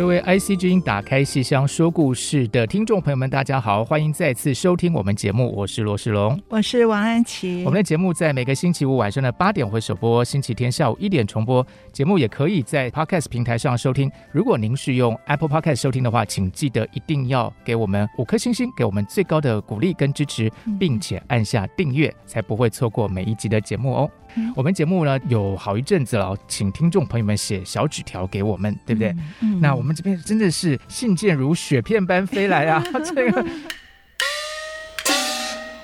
各位 IC 之音打开戏箱说故事的听众朋友们，大家好，欢迎再次收听我们节目，我是罗世龙，我是王安琪。我们的节目在每个星期五晚上的八点会首播，星期天下午一点重播。节目也可以在 Podcast 平台上收听。如果您是用 Apple Podcast 收听的话，请记得一定要给我们五颗星星，给我们最高的鼓励跟支持，并且按下订阅，才不会错过每一集的节目哦。嗯、我们节目呢有好一阵子了，请听众朋友们写小纸条给我们，对不对？那我们这边真的是信件如雪片般飞来啊！这个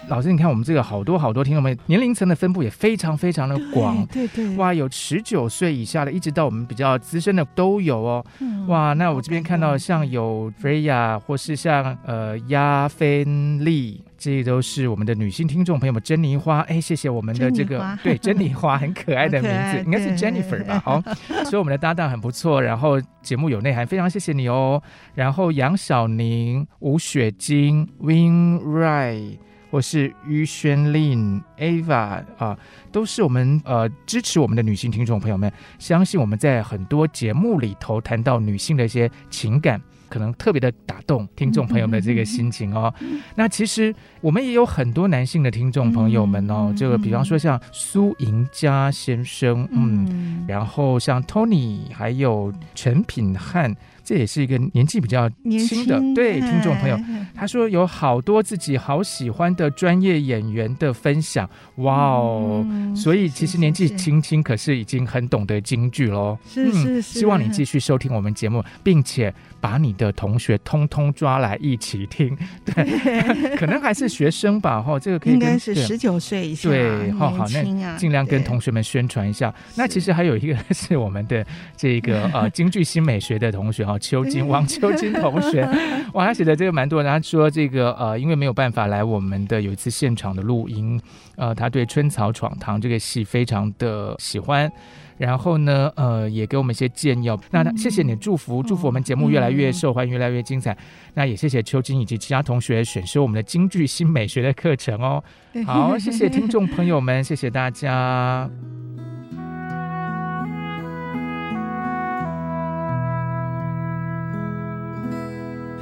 老师，你看我们这个好多好多听众们，年龄层的分布也非常非常的广，对对，对，哇，有十九岁以下的，一直到我们比较资深的都有哦。嗯、哇，那我这边看到像有 Freya，或是像呃亚芬丽。这些都是我们的女性听众朋友们，珍妮花，哎，谢谢我们的这个对珍妮花很可爱的 名字，应该是 Jennifer 吧？好，所以我们的搭档很不错，然后节目有内涵，非常谢谢你哦。然后杨小宁、吴雪晶、Win Rai 或是于宣令、Ava 啊，都是我们呃支持我们的女性听众朋友们，相信我们在很多节目里头谈到女性的一些情感。可能特别的打动听众朋友们的这个心情哦。那其实我们也有很多男性的听众朋友们哦，这个比方说像苏银家先生，嗯，然后像 Tony，还有陈品汉。这也是一个年纪比较轻的轻对听众朋友，他说有好多自己好喜欢的专业演员的分享，哇哦！嗯、所以其实年纪轻轻，可是已经很懂得京剧喽。是是是，希望你继续收听我们节目，并且把你的同学通通抓来一起听。对，可能还是学生吧，哈，这个可以应该是十九岁以下，对，好好，那尽量跟同学们宣传一下。那其实还有一个 是我们的这个呃 京剧新美学的同学哈。秋金王秋金同学，哇，他写的这个蛮多的。他说这个呃，因为没有办法来我们的有一次现场的录音，呃，他对《春草闯堂》这个戏非常的喜欢，然后呢，呃，也给我们一些建议。那谢谢你祝福，祝福我们节目越来越受欢迎，越来越精彩。那也谢谢秋金以及其他同学选修我们的京剧新美学的课程哦。好，谢谢听众朋友们，谢谢大家。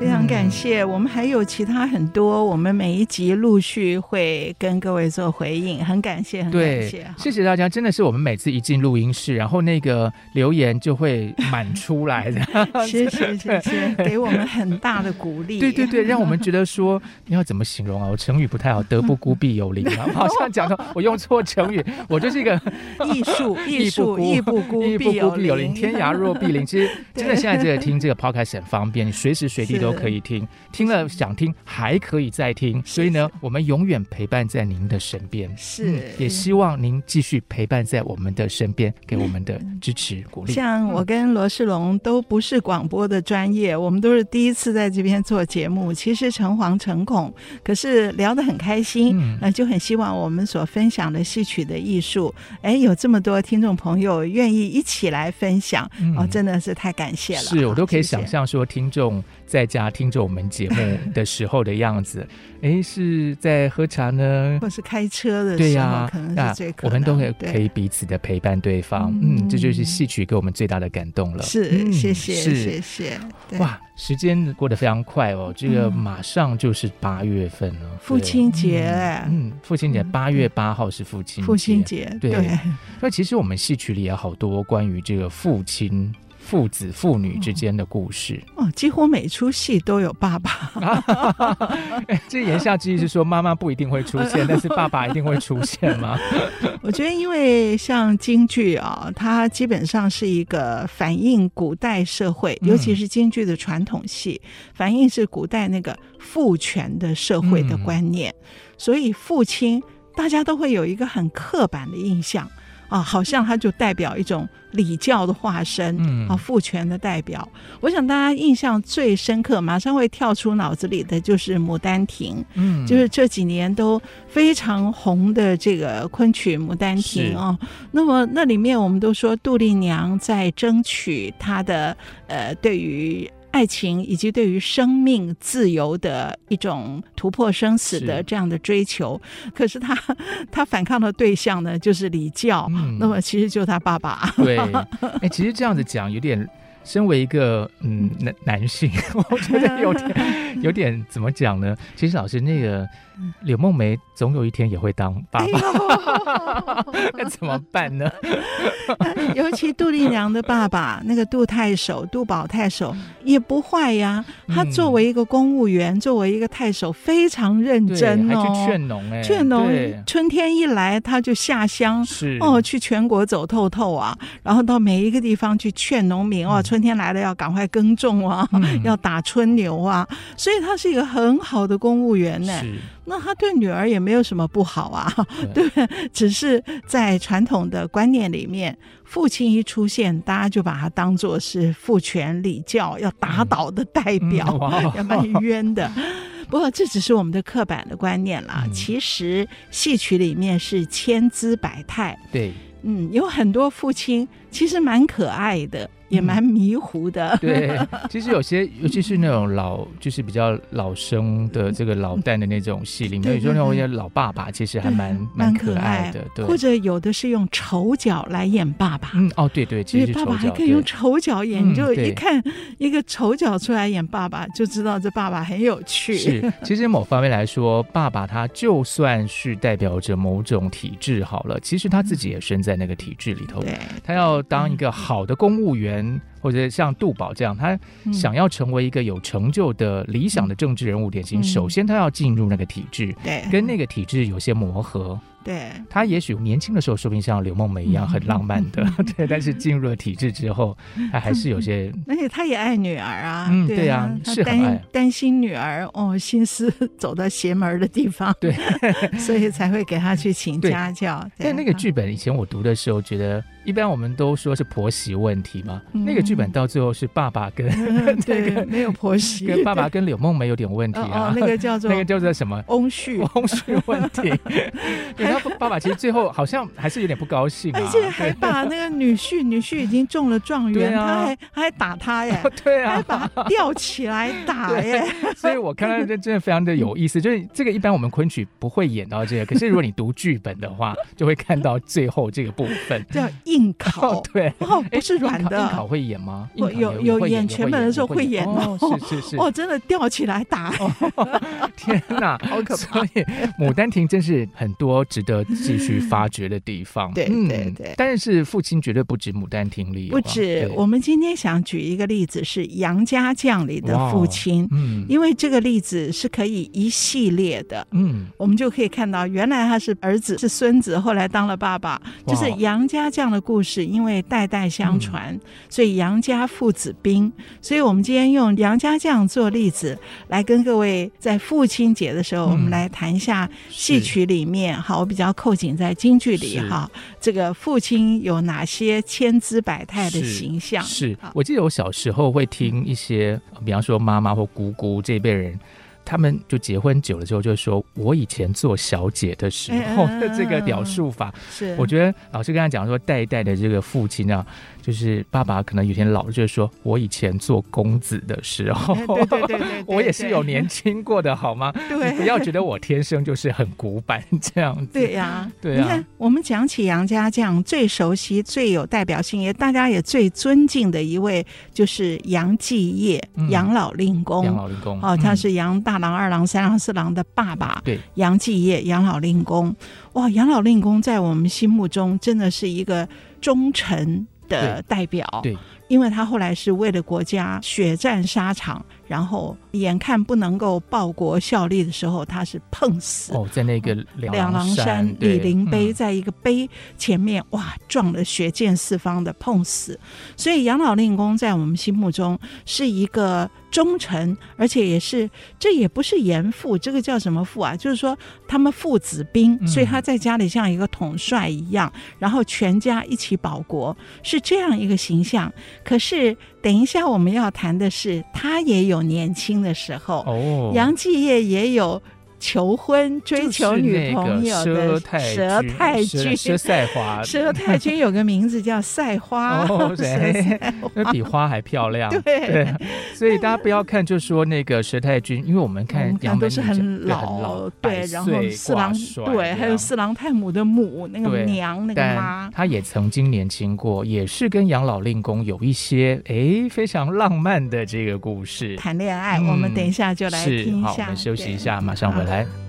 非常感谢，我们还有其他很多，我们每一集陆续会跟各位做回应，很感谢，很感谢，对，谢谢大家，真的是我们每次一进录音室，然后那个留言就会满出来的，谢谢谢谢，给我们很大的鼓励，对对对，让我们觉得说你要怎么形容啊？我成语不太好，德不孤必有邻啊，好？像讲到我用错成语，我就是一个艺术 艺术艺不孤艺不孤必有邻，天涯若比邻。其实 真的现在这个听这个 podcast 很方便，你随时随地都。可以听，听了想听还可以再听，所以呢，我们永远陪伴在您的身边。是、嗯，也希望您继续陪伴在我们的身边，给我们的支持鼓励。像我跟罗世龙都不是广播的专业，我们都是第一次在这边做节目，其实诚惶诚恐，可是聊得很开心，那、嗯、就很希望我们所分享的戏曲的艺术，哎，有这么多听众朋友愿意一起来分享，嗯、哦，真的是太感谢了。是我都可以想象说听众。在家听着我们节目的时候的样子，哎，是在喝茶呢，或是开车的时候，对呀，可能是最可能，我们都可以可以彼此的陪伴对方，嗯，这就是戏曲给我们最大的感动了。是，谢谢，谢谢。哇，时间过得非常快哦，这个马上就是八月份了，父亲节，嗯，父亲节八月八号是父亲节，父亲节，对。那其实我们戏曲里有好多关于这个父亲。父子父女之间的故事。哦，几乎每出戏都有爸爸。这言下之意是说，妈妈不一定会出现，但是爸爸一定会出现吗？我觉得，因为像京剧啊，它基本上是一个反映古代社会，尤其是京剧的传统戏，嗯、反映是古代那个父权的社会的观念，嗯、所以父亲大家都会有一个很刻板的印象。啊，好像他就代表一种礼教的化身，嗯，啊，父权的代表。我想大家印象最深刻，马上会跳出脑子里的就是《牡丹亭》，嗯，就是这几年都非常红的这个昆曲《牡丹亭》啊。那么那里面我们都说杜丽娘在争取她的呃，对于。爱情以及对于生命自由的一种突破生死的这样的追求，是可是他 他反抗的对象呢，就是礼教。嗯、那么其实就是他爸爸。对，哎，其实这样子讲有点。身为一个嗯男男性，我觉得有点有点怎么讲呢？其实老师那个柳梦梅总有一天也会当爸爸，那、哎、怎么办呢？尤其杜丽娘的爸爸那个杜太守、杜宝太守也不坏呀。他作为一个公务员，嗯、作为一个太守，非常认真哦，还去劝农哎，劝农春天一来他就下乡是哦，去全国走透透啊，然后到每一个地方去劝农民哦。嗯春天来了，要赶快耕种啊，嗯、要打春牛啊，所以他是一个很好的公务员呢。是那他对女儿也没有什么不好啊，对，对，只是在传统的观念里面，父亲一出现，大家就把他当做是父权礼教要打倒的代表，嗯嗯、要蛮冤的。不过这只是我们的刻板的观念啦，嗯、其实戏曲里面是千姿百态。对，嗯，有很多父亲其实蛮可爱的。也蛮迷糊的，嗯，对。其实有些，尤其是那种老，就是比较老生的这个老旦的那种戏里面，有时候那种老爸爸其实还蛮蛮可爱的，对。或者有的是用丑角来演爸爸，嗯，哦，对对，其实爸爸还可以用丑角演，你就一看一个丑角出来演爸爸，就知道这爸爸很有趣。是，其实某方面来说，爸爸他就算是代表着某种体制好了，其实他自己也身在那个体制里头，对，他要当一个好的公务员。或者像杜宝这样，他想要成为一个有成就的理想的政治人物典型，首先他要进入那个体制，对，跟那个体制有些磨合。对，他也许年轻的时候，说不定像刘梦梅一样很浪漫的，对。但是进入了体制之后，他还是有些。而且他也爱女儿啊，嗯，对啊，是很爱，担心女儿哦，心思走到邪门的地方，对，所以才会给他去请家教。但那个剧本以前我读的时候，觉得一般我们都说是婆媳问题嘛，那个剧本到最后是爸爸跟 对，没有婆媳，跟爸爸跟柳梦梅有点问题啊，那个叫 做那个叫做什么翁婿 翁婿问题。爸爸其实最后好像还是有点不高兴，而且还把那个女婿，女婿已经中了状元，他还他还打他耶，对啊，还把他吊起来打耶。所以我看到这真的非常的有意思，就是这个一般我们昆曲不会演到这个，可是如果你读剧本的话，就会看到最后这个部分叫硬考，对，哦，不是软的。硬考会演吗？有有演全本的时候会演。哦，是是是，哦，真的吊起来打，天哪，好可怕！所以《牡丹亭》真是很多值得继续发掘的地方，对对对，但是父亲绝对不止《牡丹亭》里，不止。我们今天想举一个例子是《杨家将》里的父亲，嗯，因为这个例子是可以一系列的，嗯，我们就可以看到原来他是儿子是孙子，后来当了爸爸，就是杨家将的故事，因为代代相传，所以杨家父子兵，所以我们今天用杨家将做例子来跟各位在父亲节的时候，我们来谈一下戏曲里面，好，我比较扣紧在京剧里哈，这个父亲有哪些千姿百态的形象？是，是我记得我小时候会听一些，比方说妈妈或姑姑这一辈人。他们就结婚久了之后，就说我以前做小姐的时候的这个表述法，是我觉得老师跟他讲说，代代的这个父亲啊，就是爸爸可能有点老了，就是说我以前做公子的时候，对对 对，我也是有年轻过的，好吗？对，不要觉得我天生就是很古板这样子。对呀，对呀。你看，我们讲起杨家将最熟悉、最有代表性，也大家也最尊敬的一位，就是杨继业，杨老令公。杨老令公，哦，他是杨大。大郎、二郎、三郎、四郎的爸爸，对，杨继业、杨老令公，哇，杨老令公在我们心目中真的是一个忠臣的代表，对。因为他后来是为了国家血战沙场。然后眼看不能够报国效力的时候，他是碰死哦，在那个两郎山李陵碑，在一个碑前面，嗯、哇，撞得血溅四方的碰死。所以杨老令公在我们心目中是一个忠臣，而且也是这也不是严父，这个叫什么父啊？就是说他们父子兵，所以他在家里像一个统帅一样，嗯、然后全家一起保国，是这样一个形象。可是。等一下，我们要谈的是，他也有年轻的时候。哦，杨继业也有。求婚追求女朋友的佘太君，佘赛花，佘太君有个名字叫赛花，哦，对，那比花还漂亮。对，所以大家不要看，就说那个佘太君，因为我们看杨都是很很老，对，然后四郎对，还有四郎太母的母那个娘那个妈，她也曾经年轻过，也是跟杨老令公有一些哎非常浪漫的这个故事，谈恋爱。我们等一下就来听一下，好，我们休息一下，马上回来。来，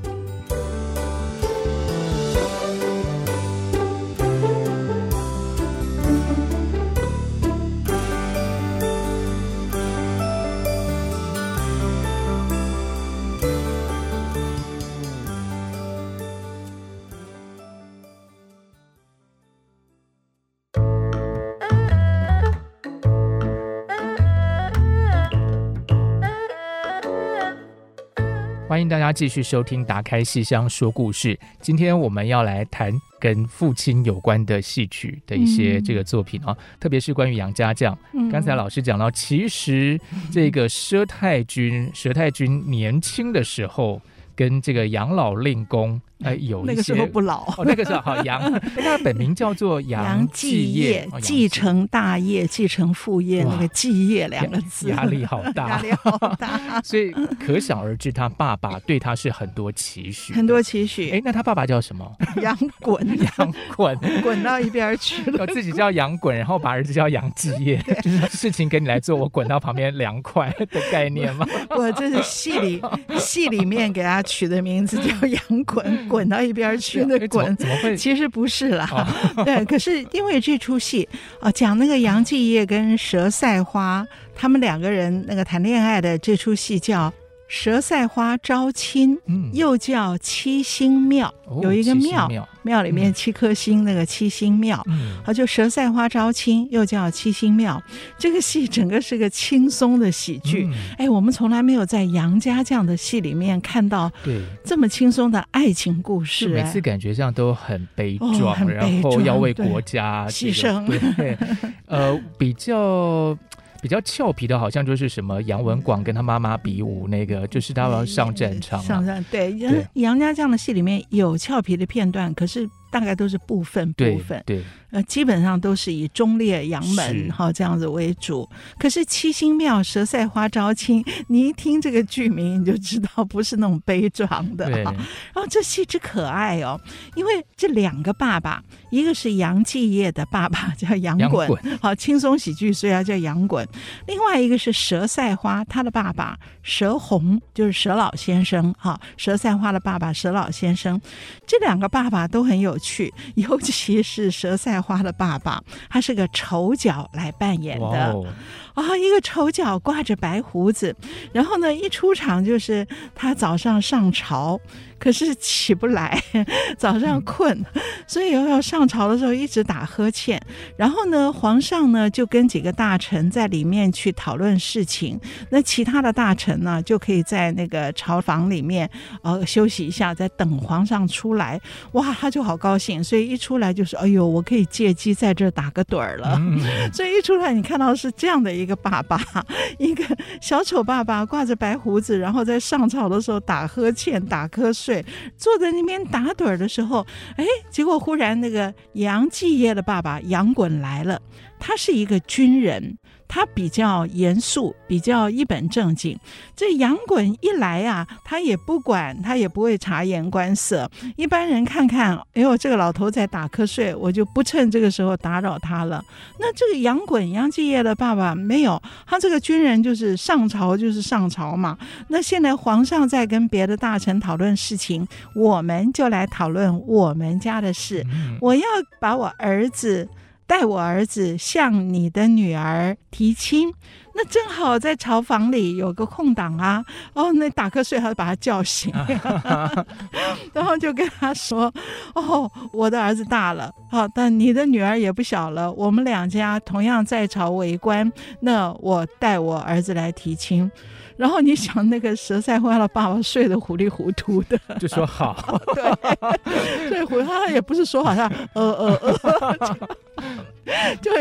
欢迎大家继续收听《打开戏箱说故事》。今天我们要来谈跟父亲有关的戏曲的一些这个作品啊，嗯、特别是关于杨家将。嗯、刚才老师讲到，其实这个佘太君，佘太君年轻的时候跟这个杨老令公。哎，有一些那个时候不老，哦，那个时候好杨，他本名叫做杨继业，继承大业，继承父业，那个继业两个字，压力好大，压力好大，所以可想而知，他爸爸对他是很多期许，很多期许。哎，那他爸爸叫什么？杨滚，杨滚，滚到一边去了。我自己叫杨滚，然后把儿子叫杨继业，就是事情给你来做，我滚到旁边凉快的概念吗？我这是戏里戏里面给他取的名字，叫杨衮。滚到一边去，那滚怎么会？其实不是啦，哦、对，可是因为这出戏啊，讲那个杨继业跟佘赛花他们两个人那个谈恋爱的这出戏叫。佘赛花招亲，嗯，又叫七星庙，哦、有一个庙，庙，庙里面七颗星，那个七星庙，嗯，啊，就佘赛花招亲，又叫七星庙。这个戏整个是个轻松的喜剧，嗯、哎，我们从来没有在杨家将的戏里面看到对。这么轻松的爱情故事，每次感觉这样都很悲壮，哦、很悲壮，然后要为国家牺牲，对，呃，比较。比较俏皮的，好像就是什么杨文广跟他妈妈比武，那个就是他要上战场。上战对杨对杨家将的戏里面有俏皮的片段，可是大概都是部分部分。对。对呃，基本上都是以忠烈杨门哈这样子为主。可是七星庙佘赛花招亲，你一听这个剧名你就知道不是那种悲壮的哈。然后这戏之可爱哦，因为这两个爸爸，一个是杨继业的爸爸叫杨滚，好轻松喜剧，所以要叫杨滚。另外一个是佘赛花，他的爸爸佘红就是佘老先生哈。佘赛花的爸爸佘老先生，这两个爸爸都很有趣，尤其是佘赛花的爸爸，他是个丑角来扮演的啊一个丑角挂着白胡子，然后呢，一出场就是他早上上朝。可是起不来，早上困，所以要上朝的时候一直打呵欠。然后呢，皇上呢就跟几个大臣在里面去讨论事情。那其他的大臣呢就可以在那个朝房里面呃休息一下，在等皇上出来。哇，他就好高兴，所以一出来就说：“哎呦，我可以借机在这打个盹儿了。” 所以一出来，你看到是这样的一个爸爸，一个小丑爸爸挂着白胡子，然后在上朝的时候打呵欠、打瞌睡。坐在那边打盹的时候，哎，结果忽然那个杨继业的爸爸杨滚来了，他是一个军人。他比较严肃，比较一本正经。这杨衮一来啊，他也不管，他也不会察言观色。一般人看看，哎呦，这个老头在打瞌睡，我就不趁这个时候打扰他了。那这个杨衮，杨继业的爸爸没有，他这个军人就是上朝就是上朝嘛。那现在皇上在跟别的大臣讨论事情，我们就来讨论我们家的事。我要把我儿子。带我儿子向你的女儿提亲。那正好在朝房里有个空档啊，哦，那打瞌睡，还把他叫醒，然后就跟他说：“哦，我的儿子大了，好，但你的女儿也不小了，我们两家同样在朝为官，那我带我儿子来提亲。”然后你想，那个佘赛会他的爸爸睡得糊里糊涂的，就说好，对，所以回他也不是说好像呃呃呃。就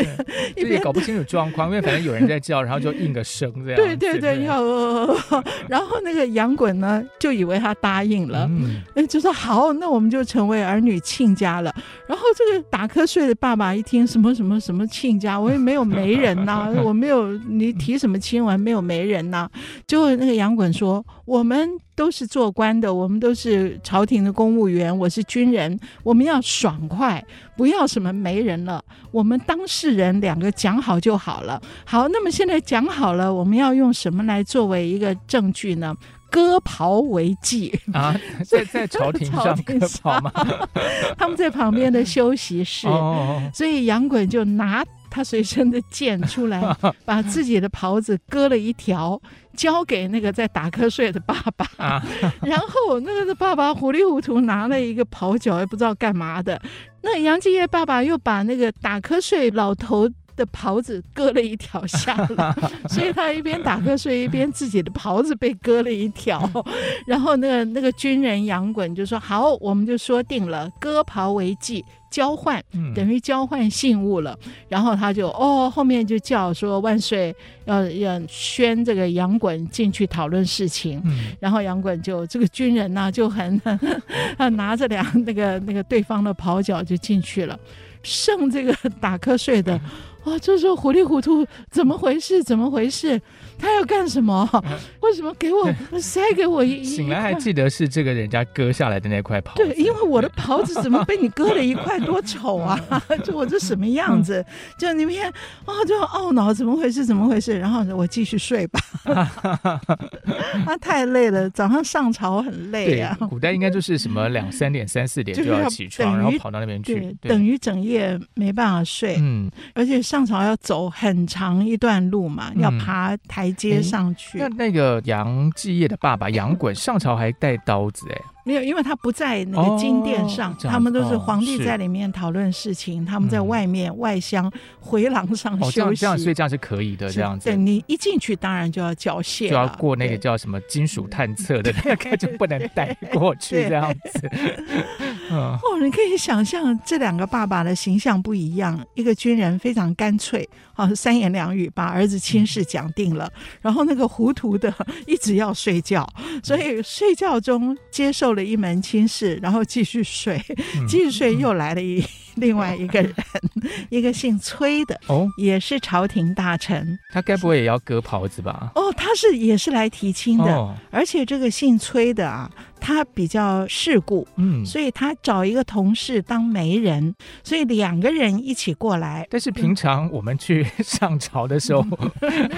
一边搞不清楚状况，因为反正有人在叫，然后就应个声这样。对对对，要呃，然后那个杨滚呢，就以为他答应了，嗯，就说好，那我们就成为儿女亲家了。然后这个打瞌睡的爸爸一听什么什么什么亲家，我也没有媒人呐、啊，我没有你提什么亲，我还没有媒人呐、啊。就那个杨滚说，我们。都是做官的，我们都是朝廷的公务员。我是军人，我们要爽快，不要什么媒人了。我们当事人两个讲好就好了。好，那么现在讲好了，我们要用什么来作为一个证据呢？割袍为祭啊，在在朝廷上割袍吗？他们在旁边的休息室，哦、所以杨衮就拿他随身的剑出来，把自己的袍子割了一条。交给那个在打瞌睡的爸爸，啊、然后那个的爸爸糊里糊涂拿了一个袍角，也不知道干嘛的。那杨继业爸爸又把那个打瞌睡老头的袍子割了一条下来，所以他一边打瞌睡，一边自己的袍子被割了一条。然后那个那个军人杨衮就说：“好，我们就说定了，割袍为祭。”交换等于交换信物了，嗯、然后他就哦，后面就叫说万岁，要要宣这个杨衮进去讨论事情，嗯、然后杨衮就这个军人呢、啊、就很 他拿着两那个那个对方的袍角就进去了，剩这个打瞌睡的。哇，这时候糊里糊涂，怎么回事？怎么回事？他要干什么？为什么给我塞给我一？醒来还记得是这个人家割下来的那块袍子。对，因为我的袍子怎么被你割了一块，多丑啊！就我这什么样子？就你们看，啊，就懊恼，怎么回事？怎么回事？然后我继续睡吧。他太累了，早上上朝很累啊。古代应该就是什么两三点、三四点就要起床，然后跑到那边去，等于整夜没办法睡。嗯，而且上朝要走很长一段路嘛，要爬台阶上去。那那个杨继业的爸爸杨衮上朝还带刀子哎。没有，因为他不在那个金殿上，哦、他们都是皇帝在里面讨论事情，哦、他们在外面、嗯、外乡回廊上休息。哦、这样这样，所以这样是可以的，这样子。对，你一进去，当然就要缴械，就要过那个叫什么金属探测的那个，就不能带过去这样子。哦，你可以想象这两个爸爸的形象不一样，一个军人非常干脆，啊，三言两语把儿子亲事讲定了，嗯、然后那个糊涂的一直要睡觉，所以睡觉中接受了一门亲事，然后继续睡，继续睡又来了一。嗯另外一个人，一个姓崔的，哦，也是朝廷大臣。他该不会也要割袍子吧？哦，他是也是来提亲的，哦、而且这个姓崔的啊。他比较世故，嗯，所以他找一个同事当媒人，所以两个人一起过来。但是平常我们去上朝的时候，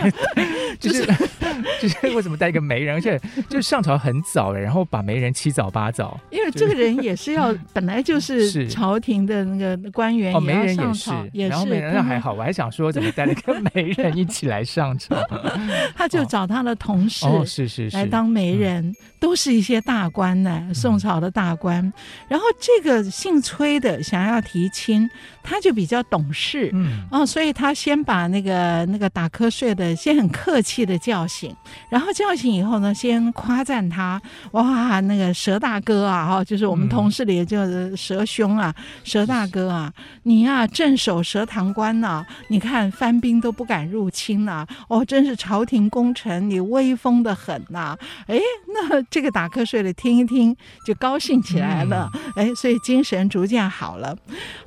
就是 就是为什么带一个媒人？而且就上朝很早，然后把媒人七早八早，因为这个人也是要本来就是。朝廷的那个官员，哦，媒人也是，然后媒人那还好，我还想说怎么带了一个媒人一起来上朝？他就找他的同事，是是是，来当媒人，都是一些大。官呢，宋朝的大官，嗯、然后这个姓崔的想要提亲，他就比较懂事，嗯，哦，所以他先把那个那个打瞌睡的先很客气的叫醒，然后叫醒以后呢，先夸赞他，哇，那个蛇大哥啊，哈，就是我们同事里就是佘兄啊，蛇大哥啊，你呀、啊、镇守蛇塘关呐、啊，你看藩兵都不敢入侵呐、啊，哦，真是朝廷功臣，你威风的很呐、啊，哎，那这个打瞌睡的。听一听就高兴起来了，哎，所以精神逐渐好了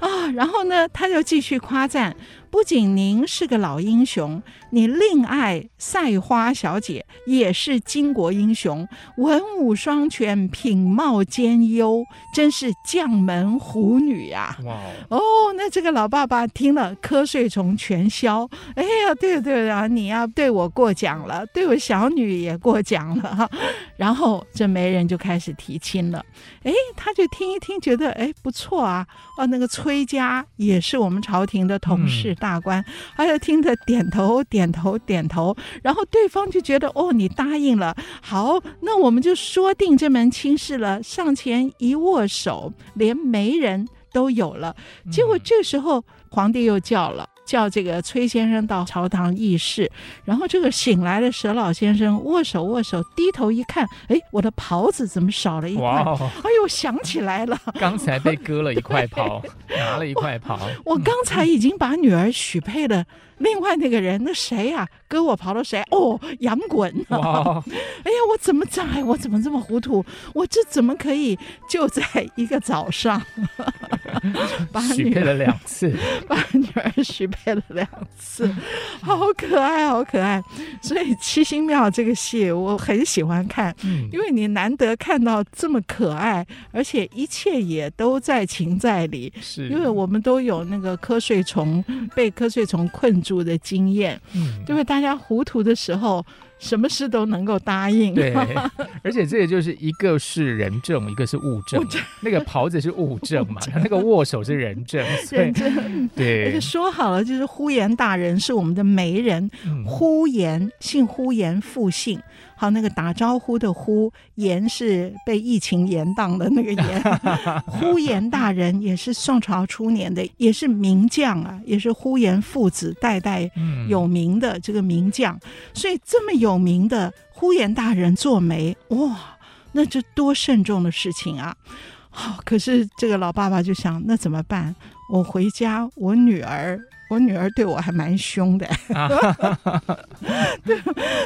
啊。然后呢，他就继续夸赞，不仅您是个老英雄，你另爱赛花小姐也是巾帼英雄，文武双全，品貌兼优，真是将门虎女呀！哇哦，那这个老爸爸听了瞌睡虫全消。哎呀，对对啊，你要对我过奖了，对我小女也过奖了哈。然后这媒人就开始提亲了。哎，他就听一听，觉得哎不错啊。哦，那个崔家也是我们朝廷的同事。大官，他就听着点头点头点头，然后对方就觉得哦，你答应了，好，那我们就说定这门亲事了。上前一握手，连媒人都有了。结果这时候皇帝又叫了。叫这个崔先生到朝堂议事，然后这个醒来的佘老先生握手握手，低头一看，哎，我的袍子怎么少了一块？哇哎呦，想起来了，刚才被割了一块 袍，拿了一块袍。我刚才已经把女儿许配了。另外那个人，那谁呀、啊？割我袍的谁？哦，杨衮。哇 哎呀，我怎么在？我怎么这么糊涂？我这怎么可以就在一个早上 把女儿许配了两次？把女儿许配了两次，好可爱，好可爱。所以七星庙这个戏我很喜欢看，嗯、因为你难得看到这么可爱，而且一切也都在情在理。是，因为我们都有那个瞌睡虫被瞌睡虫困住。住的经验，嗯，因为大家糊涂的时候，什么事都能够答应。对，而且这个就是一个是人证，一个是物证。证那个袍子是物证嘛，他那个握手是人证。人证，对。而且说好了，就是呼延大人是我们的媒人，嗯、呼延姓呼延，复姓。好，那个打招呼的呼延是被疫情延宕的那个延，呼延大人也是宋朝初年的，也是名将啊，也是呼延父子代代有名的这个名将，嗯、所以这么有名的呼延大人做媒，哇，那这多慎重的事情啊！好，可是这个老爸爸就想，那怎么办？我回家，我女儿。我女儿对我还蛮凶的，对，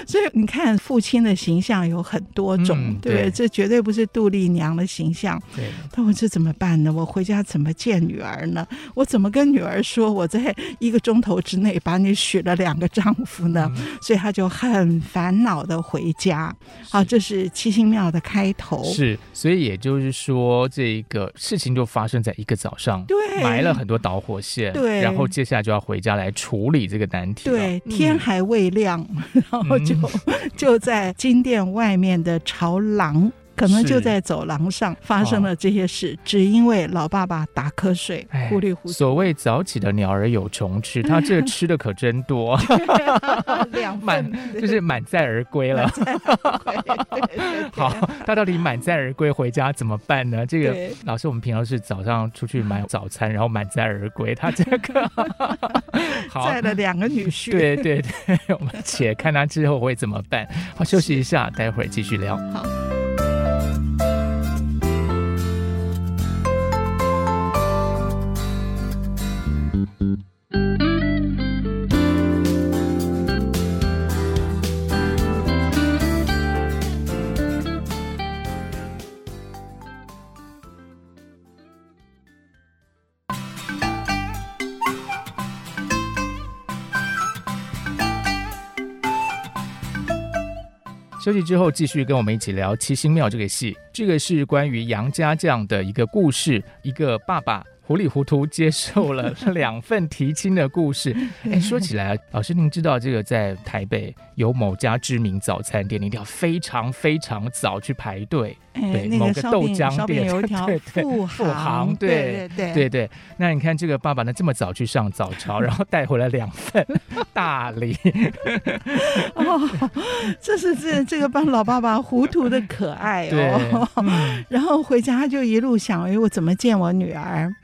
所以你看父亲的形象有很多种，嗯、对，对，这绝对不是杜丽娘的形象。对，那我这怎么办呢？我回家怎么见女儿呢？我怎么跟女儿说我在一个钟头之内把你许了两个丈夫呢？嗯、所以他就很烦恼的回家。好，这是七星庙的开头。是，所以也就是说，这个事情就发生在一个早上，对，埋了很多导火线，对，然后接下来就。要回家来处理这个难题。对，天还未亮，嗯、然后就 就在金殿外面的朝廊。可能就在走廊上发生了这些事，哦、只因为老爸爸打瞌睡，糊里糊涂。所谓早起的鸟儿有虫吃，他这个吃的可真多，两 满就是满载而归了。好，他到底满载而归回家怎么办呢？这个老师，我们平常是早上出去买早餐，然后满载而归，他这个 好载了两个女婿。对对对，我们且看他之后会怎么办。好，休息一下，待会儿继续聊。好。休息之后，继续跟我们一起聊《七星庙》这个戏。这个是关于杨家将的一个故事，一个爸爸。糊里糊涂接受了 两份提亲的故事。哎，说起来，老师，您知道这个在台北有某家知名早餐店，你一定要非常非常早去排队。对，某个豆浆店，对对，富航，对对对对对。那你看这个爸爸呢，这么早去上早朝，然后带回来两份 大礼。哦，这是这这个帮老爸爸糊涂的可爱哦。然后回家就一路想，哎，我怎么见我女儿？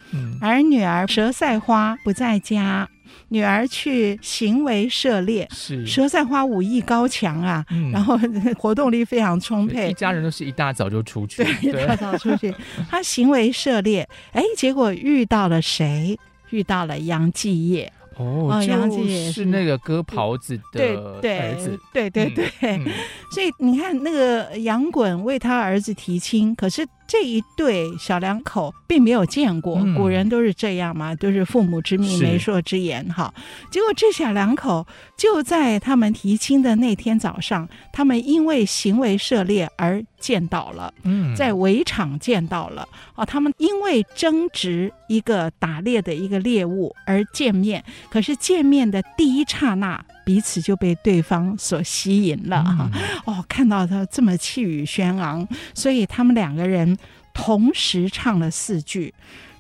而女儿佘赛花不在家，女儿去行为涉猎。是佘赛花武艺高强啊，嗯、然后活动力非常充沛。一家人都是一大早就出去，对，一大早出去。他行为涉猎，哎，结果遇到了谁？遇到了杨继业。哦，杨继业是那个割袍子的儿子。对对对对，对对所以你看，那个杨衮为他儿子提亲，可是。这一对小两口并没有见过，古人都是这样嘛，都是父母之命、媒妁之言哈。结果这小两口就在他们提亲的那天早上，他们因为行为涉猎而见到了，在围场见到了哦，他们因为争执一个打猎的一个猎物而见面，可是见面的第一刹那。彼此就被对方所吸引了哈、嗯、哦，看到他这么气宇轩昂，所以他们两个人同时唱了四句：“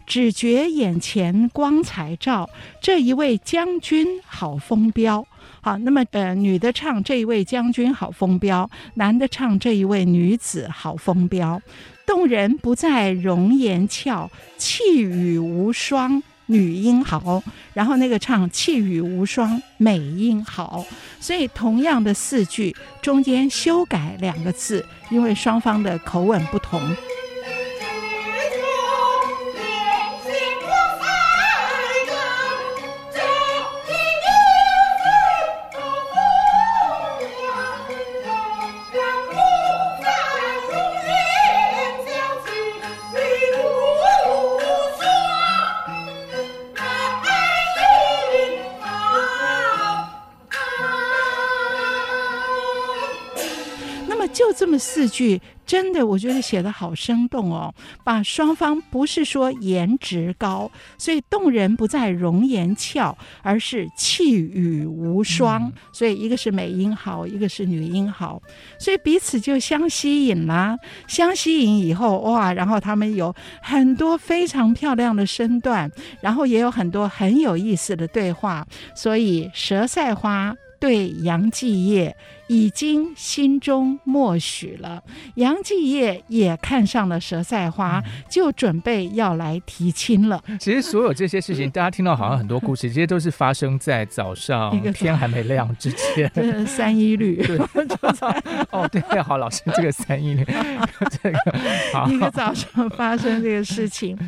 只觉眼前光彩照，这一位将军好风标。”好，那么呃，女的唱这一位将军好风标，男的唱这一位女子好风标。动人不在容颜俏，气宇无双。女英豪，然后那个唱气宇无双，美英豪，所以同样的四句中间修改两个字，因为双方的口吻不同。四句，真的我觉得写得好生动哦，把双方不是说颜值高，所以动人不在容颜俏，而是气宇无双，嗯、所以一个是美英豪，一个是女英豪，所以彼此就相吸引啦。相吸引以后，哇，然后他们有很多非常漂亮的身段，然后也有很多很有意思的对话，所以蛇赛花对杨继业。已经心中默许了，杨继业也看上了佘赛花，就准备要来提亲了。其实所有这些事情，大家听到好像很多故事，这些都是发生在早上天还没亮之前。三一律。对 哦，对，好，老师，这个三一律，这个好一个早上发生这个事情。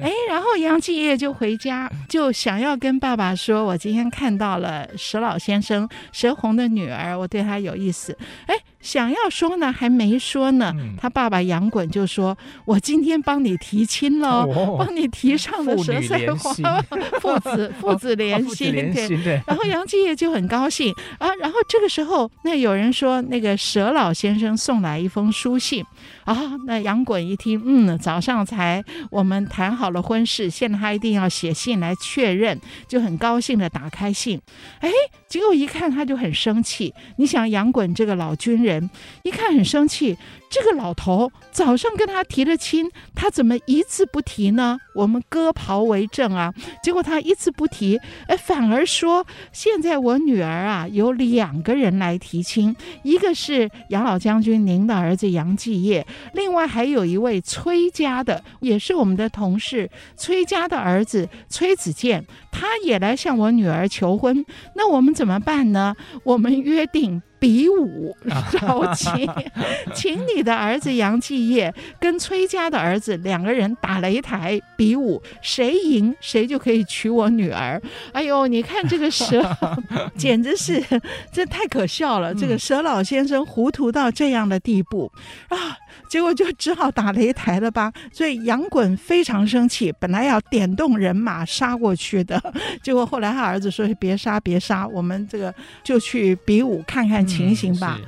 哎，然后杨继业就回家，就想要跟爸爸说：“我今天看到了佘老先生，佘红的女儿，我对他。”有意思，哎。想要说呢，还没说呢。嗯、他爸爸杨滚就说：“我今天帮你提亲了，哦、帮你提上了蛇赛花，父子父子连心。对，然后杨继业就很高兴啊。然后这个时候，那有人说，那个蛇老先生送来一封书信啊。那杨滚一听，嗯，早上才我们谈好了婚事，现在他一定要写信来确认，就很高兴的打开信。哎，结果一看他就很生气。你想杨衮这个老军人。一看很生气，这个老头早上跟他提了亲，他怎么一字不提呢？我们割袍为证啊！结果他一字不提，哎，反而说现在我女儿啊有两个人来提亲，一个是杨老将军您的儿子杨继业，另外还有一位崔家的，也是我们的同事，崔家的儿子崔子健，他也来向我女儿求婚。那我们怎么办呢？我们约定。比武招亲，请你的儿子杨继业跟崔家的儿子两个人打擂台比武，谁赢谁就可以娶我女儿。哎呦，你看这个蛇，简直是这太可笑了！这个蛇老先生糊涂到这样的地步啊！结果就只好打擂台了吧。所以杨衮非常生气，本来要点动人马杀过去的，结果后来他儿子说：“别杀，别杀，我们这个就去比武看看。”情形吧。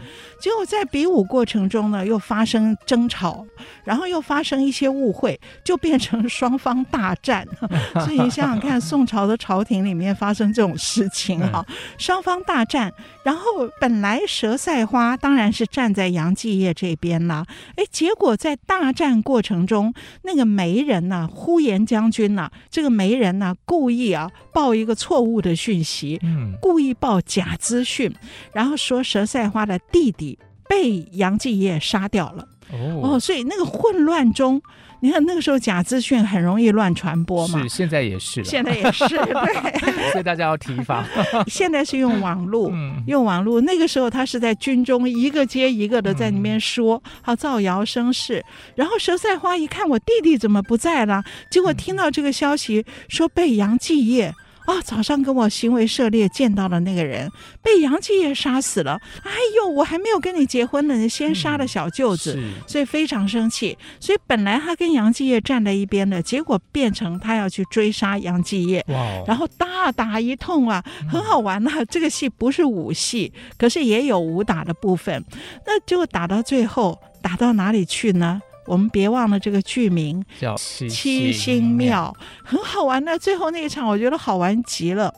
结果在比武过程中呢，又发生争吵，然后又发生一些误会，就变成双方大战。所以你想想看，宋朝的朝廷里面发生这种事情哈，双方大战。然后本来佘赛花当然是站在杨继业这边了，哎，结果在大战过程中，那个媒人呢，呼延将军呢，这个媒人呢，故意啊报一个错误的讯息，故意报假资讯，然后说佘赛花的弟弟。被杨继业杀掉了哦，哦，所以那个混乱中，你看那个时候假资讯很容易乱传播嘛。是，现在也是，现在也是，对。所以大家要提防。现在是用网络，用网络。那个时候他是在军中一个接一个的在里面说，好造谣生事。然后佘赛花一看我弟弟怎么不在了，结果听到这个消息说被杨继业。哦，早上跟我行为涉猎见到的那个人被杨继业杀死了。哎呦，我还没有跟你结婚呢，你先杀了小舅子，嗯、所以非常生气。所以本来他跟杨继业站在一边的，结果变成他要去追杀杨继业。哇！然后大打一通啊，很好玩呐、啊。这个戏不是武戏，可是也有武打的部分。那就打到最后，打到哪里去呢？我们别忘了这个剧名叫七星庙，星庙很好玩的。最后那一场，我觉得好玩极了。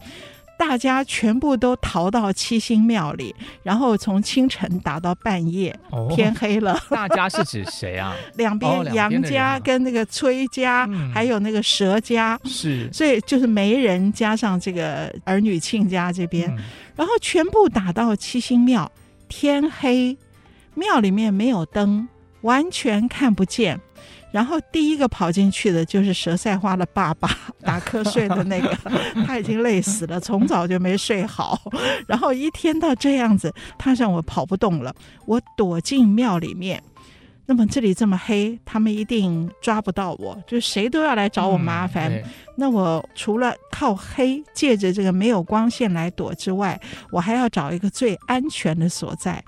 大家全部都逃到七星庙里，然后从清晨打到半夜，哦、天黑了。大家是指谁啊？两边杨家跟那个崔家，嗯、还有那个佘家，是，所以就是媒人加上这个儿女亲家这边，嗯、然后全部打到七星庙，天黑，庙里面没有灯。完全看不见，然后第一个跑进去的就是佘赛花的爸爸，打瞌睡的那个，他已经累死了，从早就没睡好，然后一天到这样子，他让我跑不动了，我躲进庙里面。那么这里这么黑，他们一定抓不到我，就谁都要来找我麻烦。嗯、那我除了靠黑，借着这个没有光线来躲之外，我还要找一个最安全的所在。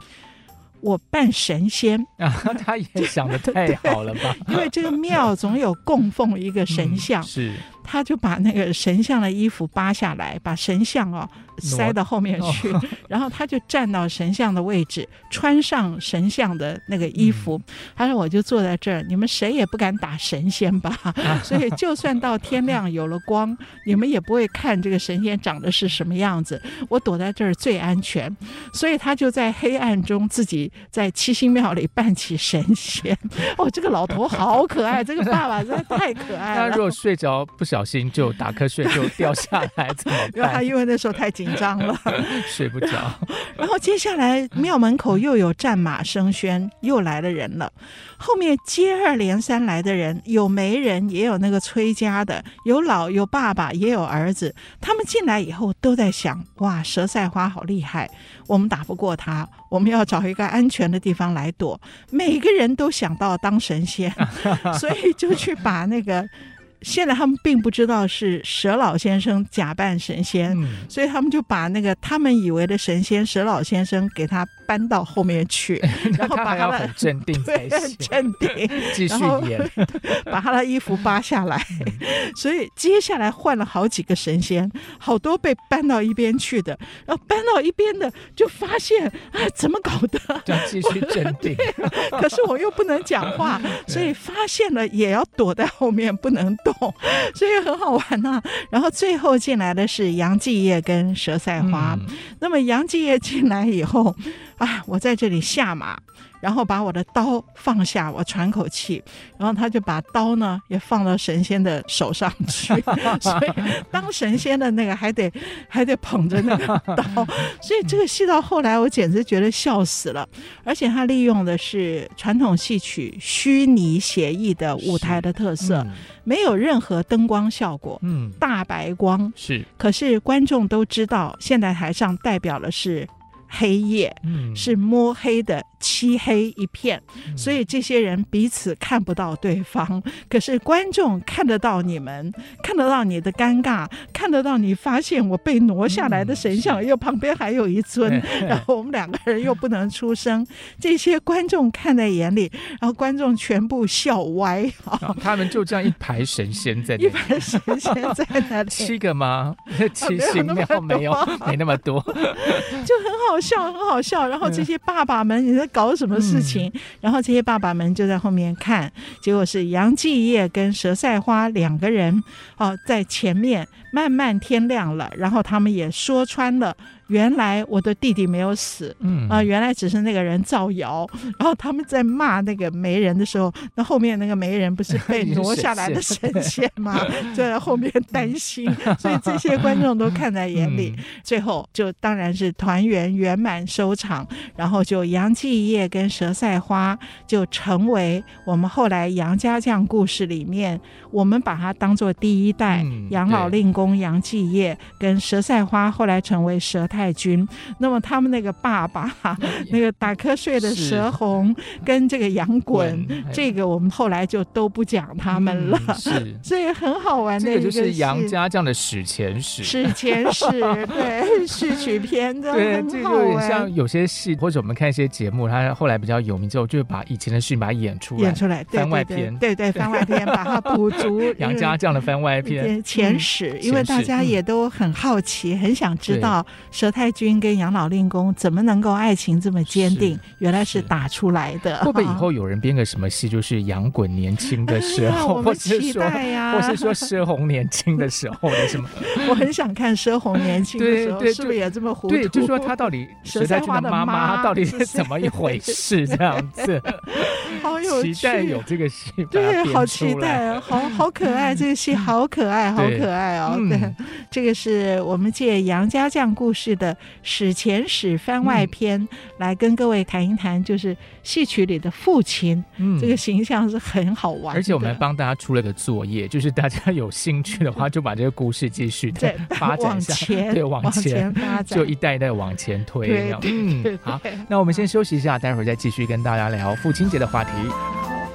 我扮神仙啊，他也想的太好了吧？因为这个庙总有供奉一个神像，嗯、是，他就把那个神像的衣服扒下来，把神像哦。塞到后面去，然后他就站到神像的位置，穿上神像的那个衣服。他说：“我就坐在这儿，你们谁也不敢打神仙吧？所以就算到天亮有了光，你们也不会看这个神仙长得是什么样子。我躲在这儿最安全。”所以他就在黑暗中自己在七星庙里扮起神仙。哦，这个老头好可爱，这个爸爸真的太可爱 了。他如果睡着不小心就打瞌睡就掉下来怎么办？因为他因为那时候太紧。紧张了，睡不着。然后接下来庙门口又有战马声喧，又来了人了。后面接二连三来的人，有媒人，也有那个崔家的，有老有爸爸，也有儿子。他们进来以后都在想：哇，佘赛花好厉害，我们打不过他，我们要找一个安全的地方来躲。每个人都想到当神仙，所以就去把那个。现在他们并不知道是蛇老先生假扮神仙，嗯、所以他们就把那个他们以为的神仙蛇老先生给他搬到后面去，然后把他，的很镇定才行，很镇定，继续演，把他的衣服扒下来。所以接下来换了好几个神仙，好多被搬到一边去的，然后搬到一边的就发现，啊，怎么搞的？就继续镇定，可是我又不能讲话，所以发现了也要躲在后面，不能动。所以很好玩呐、啊。然后最后进来的是杨继业跟佘赛花。嗯、那么杨继业进来以后，啊，我在这里下马。然后把我的刀放下，我喘口气，然后他就把刀呢也放到神仙的手上去，所以当神仙的那个还得还得捧着那个刀，所以这个戏到后来我简直觉得笑死了。而且他利用的是传统戏曲虚拟写意的舞台的特色，嗯、没有任何灯光效果，嗯，大白光是，可是观众都知道，现在台上代表的是。黑夜，嗯，是摸黑的漆黑一片，嗯、所以这些人彼此看不到对方，可是观众看得到你们，看得到你的尴尬，看得到你发现我被挪下来的神像，嗯、又旁边还有一尊，嗯、然后我们两个人又不能出声，这些观众看在眼里，然后观众全部笑歪，他们就这样一排神仙在那里，一排神仙在那里，七个吗？七星庙没有，没那么多，就很好。笑很好笑，然后这些爸爸们你在搞什么事情？嗯、然后这些爸爸们就在后面看，结果是杨继业跟佘赛花两个人哦，在前面。慢慢天亮了，然后他们也说穿了。原来我的弟弟没有死，嗯啊，原来只是那个人造谣。然后他们在骂那个媒人的时候，那后面那个媒人不是被 挪下来的神仙吗？就在 后面担心，所以这些观众都看在眼里。最后就当然是团圆圆满收场，然后就杨继业跟佘赛花就成为我们后来杨家将故事里面，我们把它当做第一代杨老令公杨继业跟佘赛花，后来成为佘太。太君。那么他们那个爸爸，那个打瞌睡的蛇红跟这个杨滚，这个我们后来就都不讲他们了。嗯、是，所以很好玩的一个，这个就是杨家将的史前史。史前史，对，戏曲片的，对，这就有点像有些戏，或者我们看一些节目，他后来比较有名之后，就会把以前的事情把它演出来，演出来，番外篇，对对，番外篇，把它补足。杨家将的番外篇，前史，因为大家也都很好奇，很想知道佘太君跟杨老令公怎么能够爱情这么坚定，原来是打出来的。会不会以后有人编个什么戏，就是杨衮年轻的时候，或是说，或是说佘红年轻的时候的什么？我很想看佘红年轻的时候，是不是也这么糊涂？对，就说他到底佘太君的妈妈到底是怎么一回事？这样子，好有期待有这个戏，对，好期待，好 好可爱，这个戏好可爱，好可爱哦。对，这个是我们借杨家将故事的史前史番外篇来跟各位谈一谈，就是戏曲里的父亲，嗯这个形象是很好玩。而且我们还帮大家出了个作业，就是大家有兴趣的话，就把这个故事继续的发展下去，对，往前发展，就一代一代往前推。嗯，好，那我们先休息一下，待会儿再继续跟大家聊父亲节的话题。и.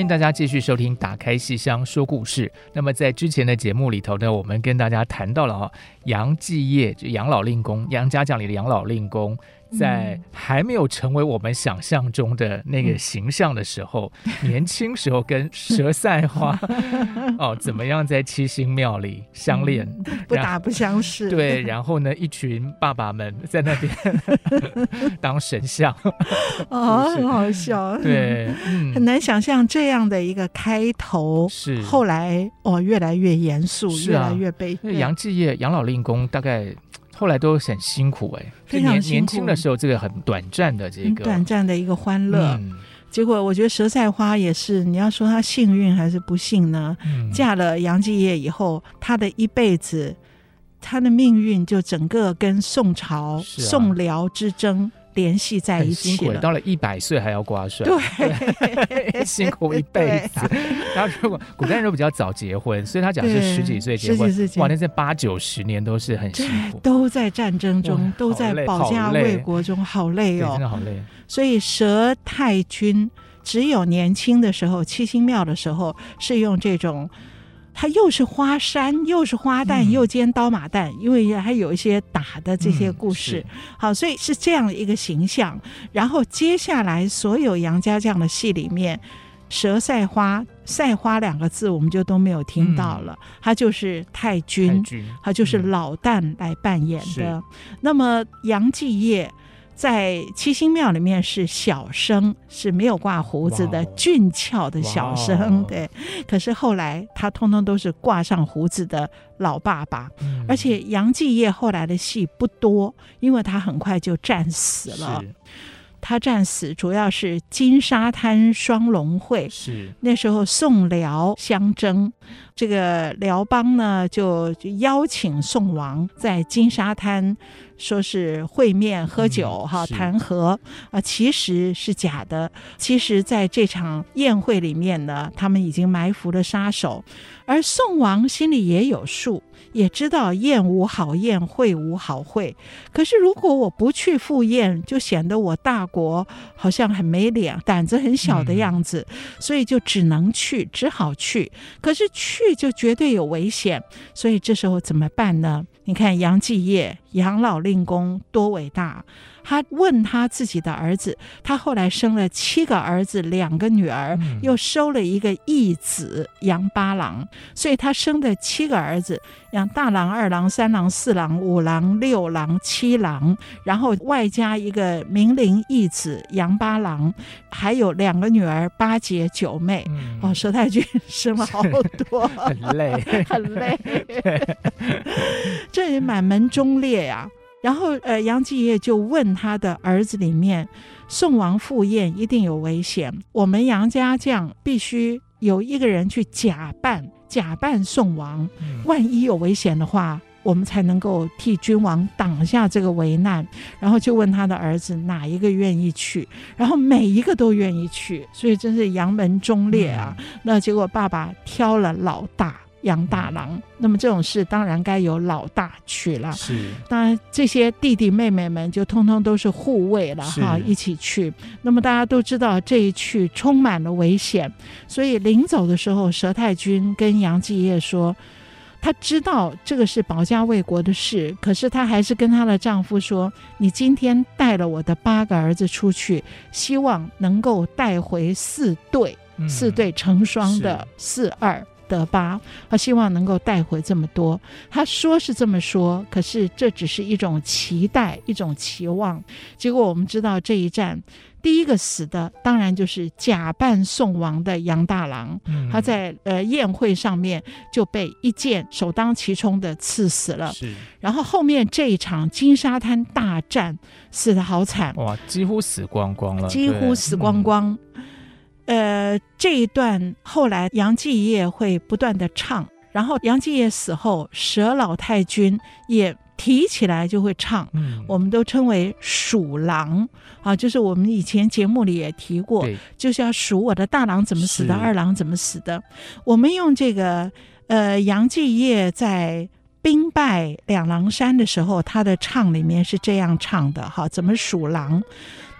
欢迎大家继续收听《打开戏箱说故事》。那么在之前的节目里头呢，我们跟大家谈到了哈杨继业，就杨老令公，杨家将里的杨老令公。在还没有成为我们想象中的那个形象的时候，嗯、年轻时候跟佘赛花 哦，怎么样在七星庙里相恋，嗯、不打不相识。对，然后呢，一群爸爸们在那边 当神像，哦，很好笑。对，嗯、很难想象这样的一个开头，是后来哦，越来越严肃，啊、越来越悲。杨继业、杨老令公大概。后来都很辛苦哎，非常年轻的时候，这个很短暂的这个短暂的一个欢乐，嗯、结果我觉得佘赛花也是，你要说她幸运还是不幸呢？嗯、嫁了杨继业以后，她的一辈子，她的命运就整个跟宋朝、啊、宋辽之争。联系在一起了，到了一百岁还要挂帅，对，辛苦一辈子。然后如果古代人都比较早结婚，所以他讲是十几岁结婚，哇，那这八九十年都是很辛苦，都在战争中，都在保家卫国中，好累哦，真的好累。所以佘太君只有年轻的时候，七星庙的时候是用这种。他又是花山，又是花旦，又兼刀马旦，嗯、因为还有一些打的这些故事。嗯、好，所以是这样的一个形象。然后接下来所有杨家将的戏里面，佘赛花，赛花两个字我们就都没有听到了。嗯、他就是太君，太君他就是老旦来扮演的。嗯、那么杨继业。在七星庙里面是小生，是没有挂胡子的俊俏的小生，对。可是后来他通通都是挂上胡子的老爸爸，而且杨继业后来的戏不多，因为他很快就战死了。他战死主要是金沙滩双龙会，是。那时候宋辽相争，这个辽邦呢就就邀请宋王在金沙滩。说是会面喝酒哈、嗯、谈和啊，其实是假的。其实在这场宴会里面呢，他们已经埋伏了杀手，而宋王心里也有数，也知道宴无好宴，会无好会。可是如果我不去赴宴，就显得我大国好像很没脸，胆子很小的样子，嗯、所以就只能去，只好去。可是去去就绝对有危险，所以这时候怎么办呢？你看杨继业、养老令公多伟大！他问他自己的儿子，他后来生了七个儿子，两个女儿，又收了一个义子杨八郎，所以他生的七个儿子，杨大郎、二郎、三郎、四郎、五郎、六郎、七郎，然后外加一个名伶义子杨八郎，还有两个女儿八姐九妹。嗯、哦，佘太君生了好多，很累，很累。这也满门忠烈呀、啊。然后呃，杨继业就问他的儿子里面，宋王赴宴一定有危险，我们杨家将必须有一个人去假扮假扮宋王，万一有危险的话。我们才能够替君王挡下这个危难，然后就问他的儿子哪一个愿意去，然后每一个都愿意去，所以真是杨门忠烈啊。嗯、那结果爸爸挑了老大杨大郎，嗯、那么这种事当然该由老大去了。是，当然这些弟弟妹妹们就通通都是护卫了哈，一起去。那么大家都知道这一去充满了危险，所以临走的时候，佘太君跟杨继业说。她知道这个是保家卫国的事，可是她还是跟她的丈夫说：“你今天带了我的八个儿子出去，希望能够带回四对，嗯、四对成双的四二得八。她希望能够带回这么多。他说是这么说，可是这只是一种期待，一种期望。结果我们知道这一战。”第一个死的当然就是假扮宋王的杨大郎，嗯、他在呃宴会上面就被一箭首当其冲的刺死了。是，然后后面这一场金沙滩大战死的好惨，哇，几乎死光光了，几乎死光光。嗯、呃，这一段后来杨继业会不断的唱，然后杨继业死后，佘老太君也。提起来就会唱，嗯、我们都称为数郎啊，就是我们以前节目里也提过，就是要数我的大郎怎么死的，二郎怎么死的。我们用这个呃杨继业在兵败两狼山的时候，他的唱里面是这样唱的哈，怎么数郎？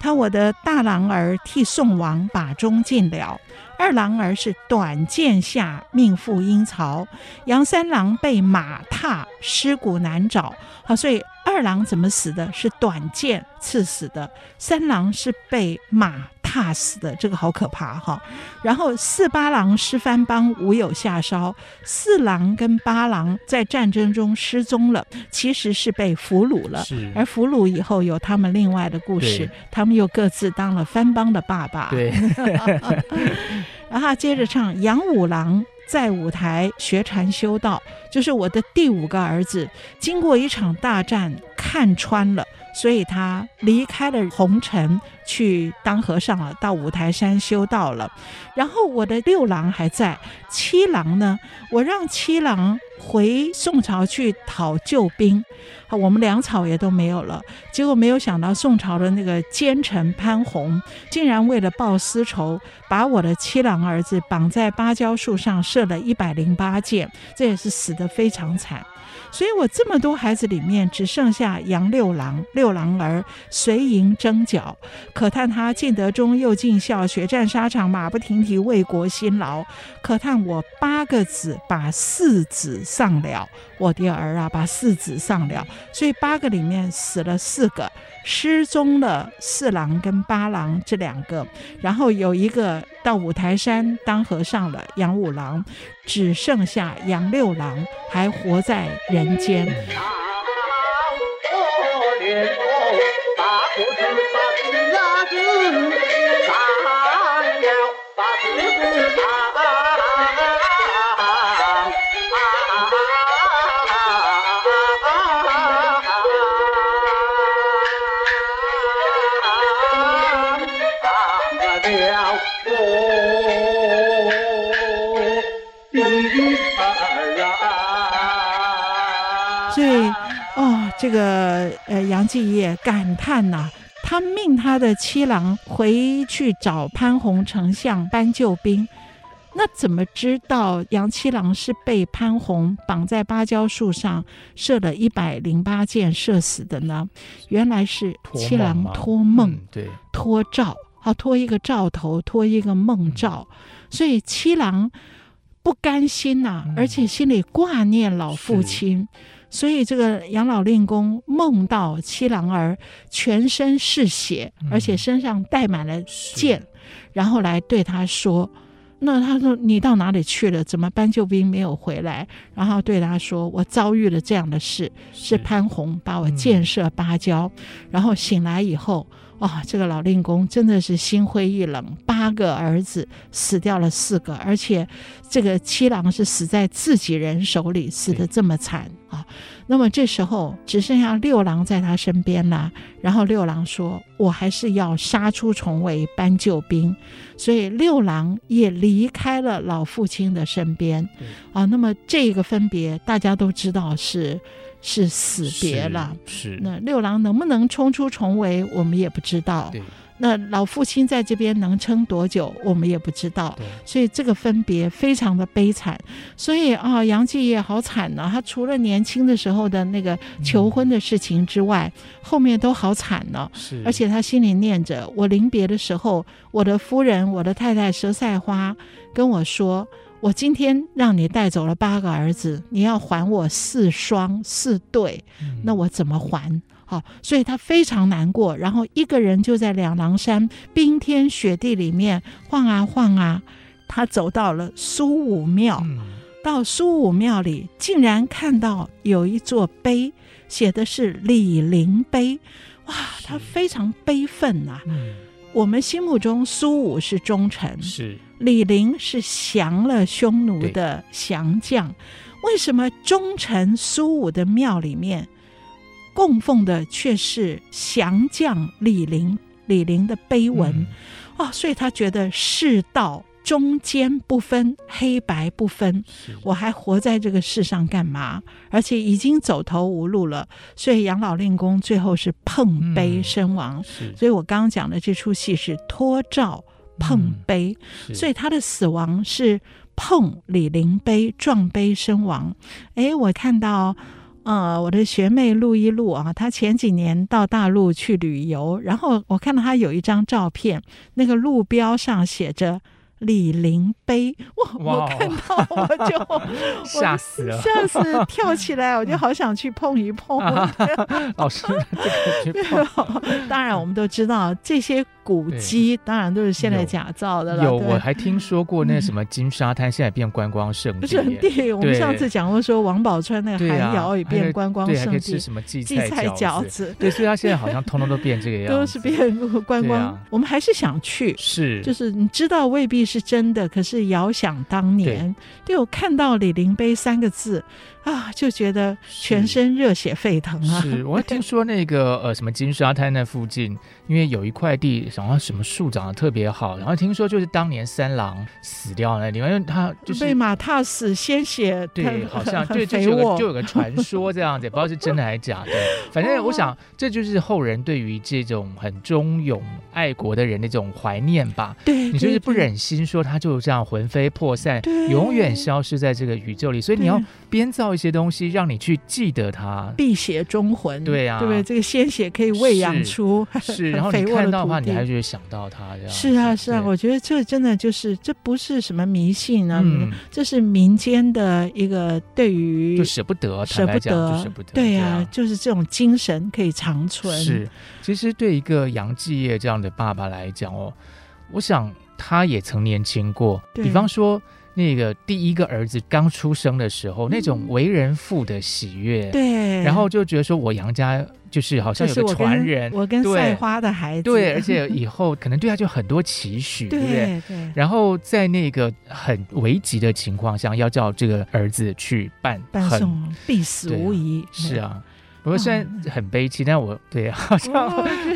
他我的大郎儿替宋王把中尽了。二郎儿是短剑下命赴阴曹，杨三郎被马踏，尸骨难找。好，所以二郎怎么死的？是短剑刺死的。三郎是被马踏死的，这个好可怕哈。然后四八郎失番邦，无有下梢。四郎跟八郎在战争中失踪了，其实是被俘虏了。而俘虏以后有他们另外的故事，他们又各自当了番邦的爸爸。对。然后接着唱杨五郎在舞台学禅修道，就是我的第五个儿子，经过一场大战看穿了，所以他离开了红尘去当和尚了，到五台山修道了。然后我的六郎还在，七郎呢？我让七郎回宋朝去讨救兵。好我们粮草也都没有了，结果没有想到宋朝的那个奸臣潘宏，竟然为了报私仇，把我的七郎儿子绑在芭蕉树上射了一百零八箭，这也是死得非常惨。所以我这么多孩子里面，只剩下杨六郎，六郎儿随营征剿，可叹他进德忠，又尽孝，血战沙场，马不停蹄，为国辛劳。可叹我八个子，把四子丧了。我的儿啊，把四子丧了，所以八个里面死了四个，失踪了四郎跟八郎这两个，然后有一个到五台山当和尚了，杨五郎，只剩下杨六郎还活在人间。这个呃，杨继业感叹呐、啊，他命他的七郎回去找潘宏丞相搬救兵，那怎么知道杨七郎是被潘宏绑在芭蕉树上射了一百零八箭射死的呢？原来是七郎托梦，嗯、对，托兆，好托一个兆头，托一个梦兆，嗯、所以七郎不甘心呐、啊，嗯、而且心里挂念老父亲。所以这个养老令公梦到七郎儿全身是血，而且身上带满了箭，然后来对他说：“那他说你到哪里去了？怎么搬救兵没有回来？”然后对他说：“我遭遇了这样的事，是潘宏把我箭射芭蕉，然后醒来以后。”哇、哦，这个老令公真的是心灰意冷，八个儿子死掉了四个，而且这个七郎是死在自己人手里，死得这么惨。啊。那么这时候只剩下六郎在他身边了。然后六郎说：“我还是要杀出重围，搬救兵。”所以六郎也离开了老父亲的身边。啊，那么这个分别大家都知道是是死别了。是。是那六郎能不能冲出重围，我们也不知道。对。那老父亲在这边能撑多久，我们也不知道。所以这个分别非常的悲惨。所以啊，杨继业好惨呢、啊。他除了年轻的时候的那个求婚的事情之外，嗯、后面都好惨呢。是。而且他心里念着：我临别的时候，我的夫人，我的太太佘赛花跟我说，我今天让你带走了八个儿子，你要还我四双四对，那我怎么还？好，所以他非常难过，然后一个人就在两郎山冰天雪地里面晃啊晃啊。他走到了苏武庙，嗯、到苏武庙里，竟然看到有一座碑，写的是李陵碑。哇，他非常悲愤呐、啊。嗯、我们心目中苏武是忠臣，是李陵是降了匈奴的降将，为什么忠臣苏武的庙里面？供奉的却是降将李陵，李陵的碑文，嗯、哦，所以他觉得世道中间不分，黑白不分，我还活在这个世上干嘛？而且已经走投无路了，所以杨老令公最后是碰杯身亡。嗯、所以我刚刚讲的这出戏是托照碰杯，嗯、所以他的死亡是碰李陵碑撞碑身亡。哎，我看到。呃，我的学妹陆一路啊，她前几年到大陆去旅游，然后我看到她有一张照片，那个路标上写着。李陵碑，哇！我看到我就吓死了，吓死跳起来，我就好想去碰一碰。老师，这个去碰。当然，我们都知道这些古迹，当然都是现在假造的了。有，我还听说过那什么金沙滩现在变观光胜地。圣地，我们上次讲过说王宝钏那个寒窑也变观光胜地，吃什么荠菜饺 子。对，所以他现在好像通通都变这个样子，都是变 观光。我们还是想去，是，就是你知道未必。是真的，可是遥想当年，对，对我看到李陵碑三个字。啊，就觉得全身热血沸腾啊！是，我听说那个呃，什么金沙滩那附近，因为有一块地，然后什么树长得特别好，然后听说就是当年三郎死掉那地方，因为他就是被马踏死，鲜血对，好像就就有个就有个传说这样子，也不知道是真的还是假的。反正我想，这就是后人对于这种很忠勇爱国的人的这种怀念吧。对，你就是不忍心说他就这样魂飞魄散，永远消失在这个宇宙里，所以你要编造。一些东西让你去记得它，碧血忠魂，对呀，对不对？这个鲜血可以喂养出是，然后你看到的话，你还是会想到它这样。是啊，是啊，我觉得这真的就是，这不是什么迷信啊，这是民间的一个对于就舍不得，舍不得，舍不得，对呀，就是这种精神可以长存。是，其实对一个杨继业这样的爸爸来讲哦，我想他也曾年轻过，比方说。那个第一个儿子刚出生的时候，嗯、那种为人父的喜悦，对，然后就觉得说，我杨家就是好像有个传人，我跟赛花的孩子，对，而且以后可能对他就很多期许，对不对？对。对，然后在那个很危急的情况下，要叫这个儿子去办办送，必死无疑。是啊。不过虽然很悲戚，但我对好像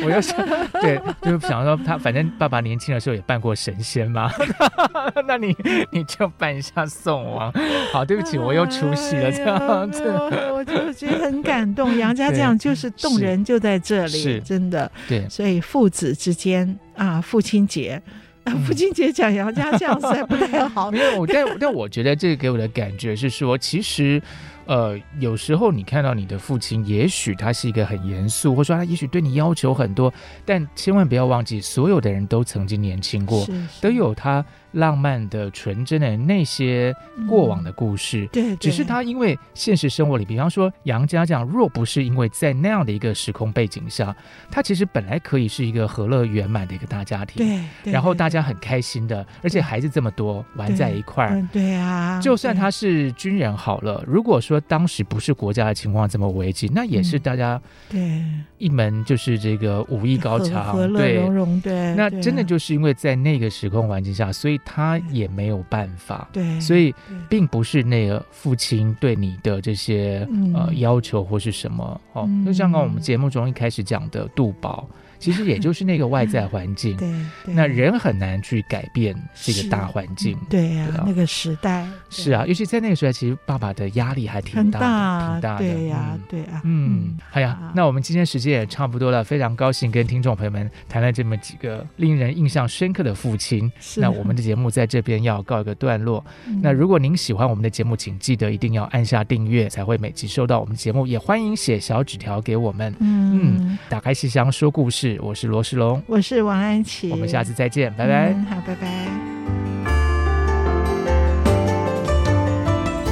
我又想对，就是想说他反正爸爸年轻的时候也扮过神仙嘛，那你你就扮一下宋王。好，对不起，我又出戏了这样子，我就觉得很感动。杨家这样就是动人，就在这里，是真的。对，所以父子之间啊，父亲节啊，父亲节讲杨家这样子还不太好。没有，但但我觉得这个给我的感觉是说，其实。呃，有时候你看到你的父亲，也许他是一个很严肃，或者说他也许对你要求很多，但千万不要忘记，所有的人都曾经年轻过，是是都有他。浪漫的、纯真的那些过往的故事，嗯、对，对，只是他因为现实生活里，比方说杨家这样，若不是因为在那样的一个时空背景下，他其实本来可以是一个和乐圆满的一个大家庭，对，对然后大家很开心的，而且孩子这么多，玩在一块儿，对啊，就算他是军人好了，如果说说当时不是国家的情况这么危机，那也是大家对。一门就是这个武艺高强，和乐融融，对，那真的就是因为在那个时空环境下，所以他也没有办法，对，所以并不是那个父亲对你的这些呃要求或是什么哦，就像刚我们节目中一开始讲的杜宝。其实也就是那个外在环境，对，那人很难去改变这个大环境，对呀，那个时代是啊，尤其在那个时代，其实爸爸的压力还挺大的，挺大的，对呀，对啊，嗯，好呀，那我们今天时间也差不多了，非常高兴跟听众朋友们谈了这么几个令人印象深刻的父亲，那我们的节目在这边要告一个段落。那如果您喜欢我们的节目，请记得一定要按下订阅，才会每集收到我们节目。也欢迎写小纸条给我们，嗯，打开信箱说故事。我是罗世龙，我是王安琪，我们下次再见，拜拜。嗯，好，拜拜。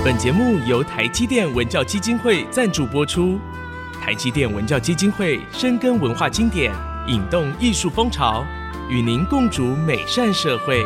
本节目由台积电文教基金会赞助播出。台积电文教基金会深耕文化经典，引动艺术风潮，与您共筑美善社会。